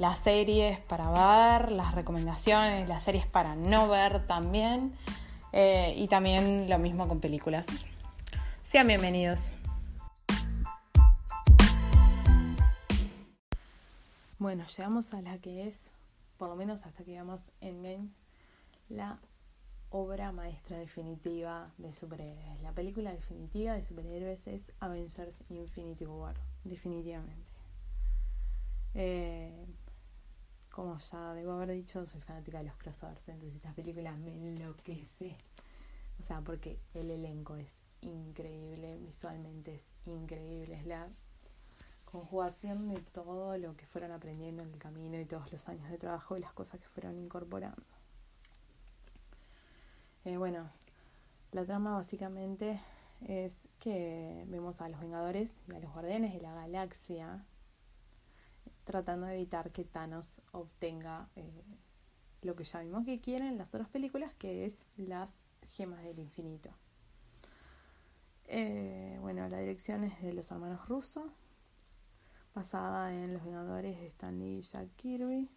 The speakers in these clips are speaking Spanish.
las series para ver, las recomendaciones, las series para no ver también. Eh, y también lo mismo con películas. Sean bienvenidos. Bueno, llegamos a la que es, por lo menos hasta que veamos Endgame, la obra maestra definitiva de superhéroes. La película definitiva de superhéroes es Avengers Infinity War, definitivamente. Eh, como ya debo haber dicho, soy fanática de los crossovers, entonces estas películas me enloquece. O sea, porque el elenco es increíble, visualmente es increíble, es la conjugación de todo lo que fueron aprendiendo en el camino y todos los años de trabajo y las cosas que fueron incorporando. Eh, bueno, la trama básicamente es que vemos a los Vengadores y a los Guardianes de la Galaxia tratando de evitar que Thanos obtenga eh, lo que ya vimos que quieren en las otras películas, que es las gemas del infinito. Eh, bueno, la dirección es de los hermanos Russo, basada en Los Vengadores de Stanley y Jack Kirby.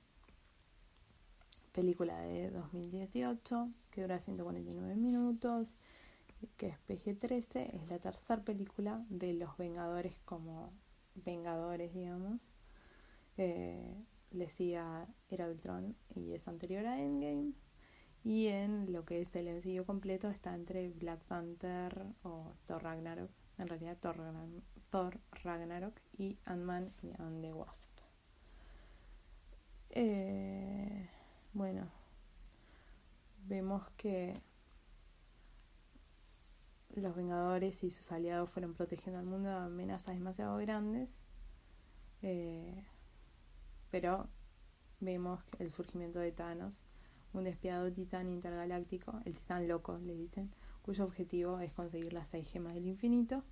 Película de 2018 que dura 149 minutos, que es PG-13. Es la tercera película de Los Vengadores como Vengadores, digamos. Eh, le sigue Era Ultron y es anterior a Endgame. Y en lo que es el ensillo completo está entre Black Panther o Thor Ragnarok, en realidad Thor, Ragnarok y Ant-Man y and the Wasp. Eh, bueno, vemos que los Vengadores y sus aliados fueron protegiendo al mundo de amenazas demasiado grandes. Eh, pero vemos el surgimiento de Thanos, un despiadado titán intergaláctico, el titán loco le dicen, cuyo objetivo es conseguir las seis gemas del infinito,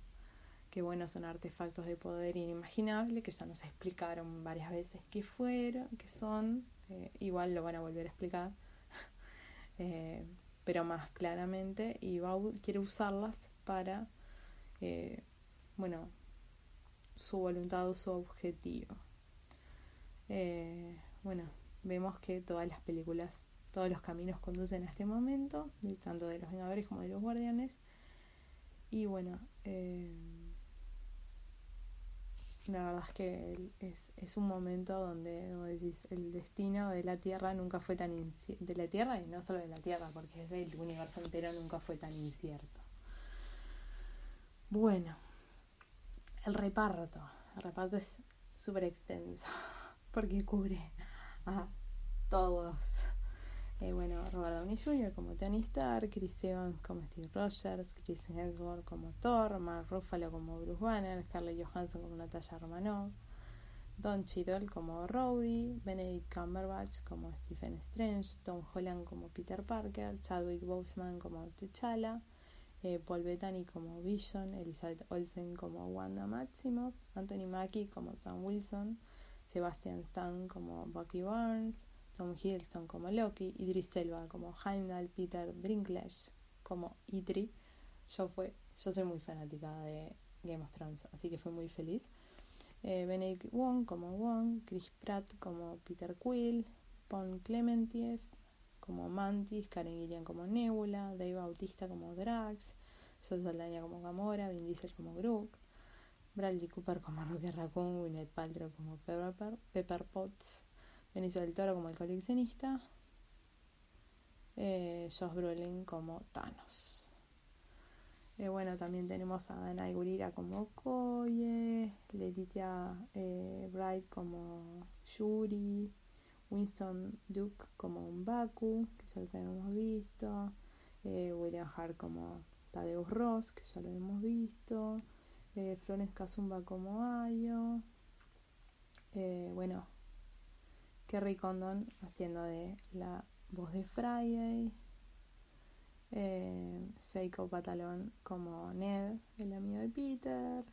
que bueno, son artefactos de poder inimaginable, que ya nos explicaron varias veces qué fueron, qué son, eh, igual lo van a volver a explicar, eh, pero más claramente, y va, quiere usarlas para, eh, bueno, su voluntad o su objetivo. Eh, bueno, vemos que todas las películas, todos los caminos conducen a este momento, tanto de los Vengadores como de los Guardianes. Y bueno, eh, la verdad es que es, un momento donde, como decís, el destino de la Tierra nunca fue tan incierto. De la Tierra y no solo de la Tierra, porque es del universo entero nunca fue tan incierto. Bueno, el reparto. El reparto es súper extenso porque cubre a todos. Eh, bueno, Robert Downey Jr. como Tony Stark, Chris Evans como Steve Rogers, Chris Hemsworth como Thor, Mark Ruffalo como Bruce Banner, Scarlett Johansson como Natasha Romanoff, Don Cheadle como Rhodey, Benedict Cumberbatch como Stephen Strange, Tom Holland como Peter Parker, Chadwick Boseman como T'Challa, eh, Paul Bettany como Vision, Elizabeth Olsen como Wanda Maximoff, Anthony Mackie como Sam Wilson, Sebastian Stan como Bucky Barnes, Tom Hiddleston como Loki, Idris Elba como Heimdall, Peter Dinklage como Idri. Yo, fue, yo soy muy fanática de Game of Thrones, así que fui muy feliz. Eh, Benedict Wong como Wong, Chris Pratt como Peter Quill, Pon Clementiev como Mantis, Karen Gillian como Nebula, Dave Bautista como Drax, Sol Saldaña como Gamora, Vin Diesel como Groot, Bradley Cooper como Rocky Raccoon, Gwyneth Paltrow como Pepper, Pepper Potts, Benicio del Toro como el coleccionista, eh, Josh Brolin como Thanos. Eh, bueno, también tenemos a Dana Gurira como Koye, Letitia eh, Bright como Yuri, Winston Duke como un Baku, que ya los habíamos visto, eh, William Hart como Tadeusz Ross, que ya lo hemos visto, eh, Florence Kazumba como Ayo, eh, bueno, Kerry Condon haciendo de la voz de Friday, eh, Seiko Patalón como Ned, el amigo de Peter,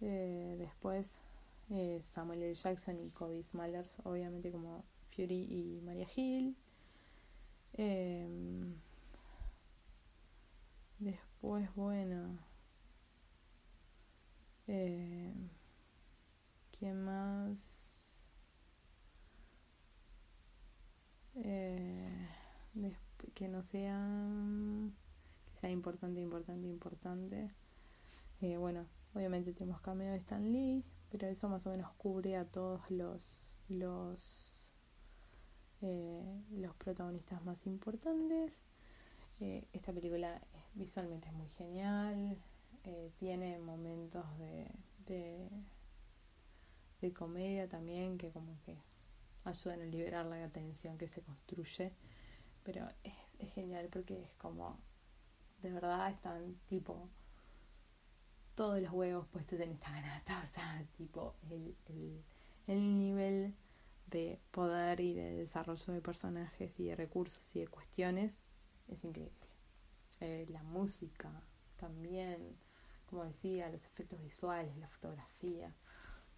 eh, después eh, Samuel L. Jackson y Kobe Smulders, obviamente como Fury y Maria Hill. Em, después, bueno, eh, ¿quién más? Eh, que no sea que sea importante, importante, importante. Eh, bueno, obviamente tenemos cameo de Stan Lee, pero eso más o menos cubre a todos los los eh, los protagonistas más importantes. Eh, esta película visualmente es muy genial, eh, tiene momentos de, de, de comedia también que como que ayudan a liberar la tensión que se construye, pero es, genial porque es como, de verdad están tipo todos los huevos puestos en esta ganata, o sea, tipo el, el, el nivel de poder y de desarrollo de personajes y de recursos y de cuestiones es increíble. Eh, la música también, como decía, los efectos visuales, la fotografía,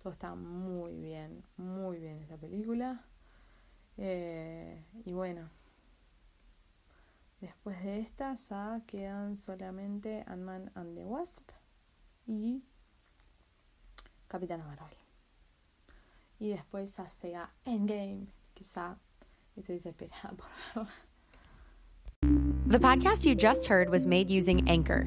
todo está muy bien, muy bien esta película. Eh, y bueno, después de esta ya quedan solamente Ant-Man and the Wasp y Capitana Marvel. Y después ya llega Endgame, que ya estoy desesperada por verlo. The podcast you just heard was made using Anchor.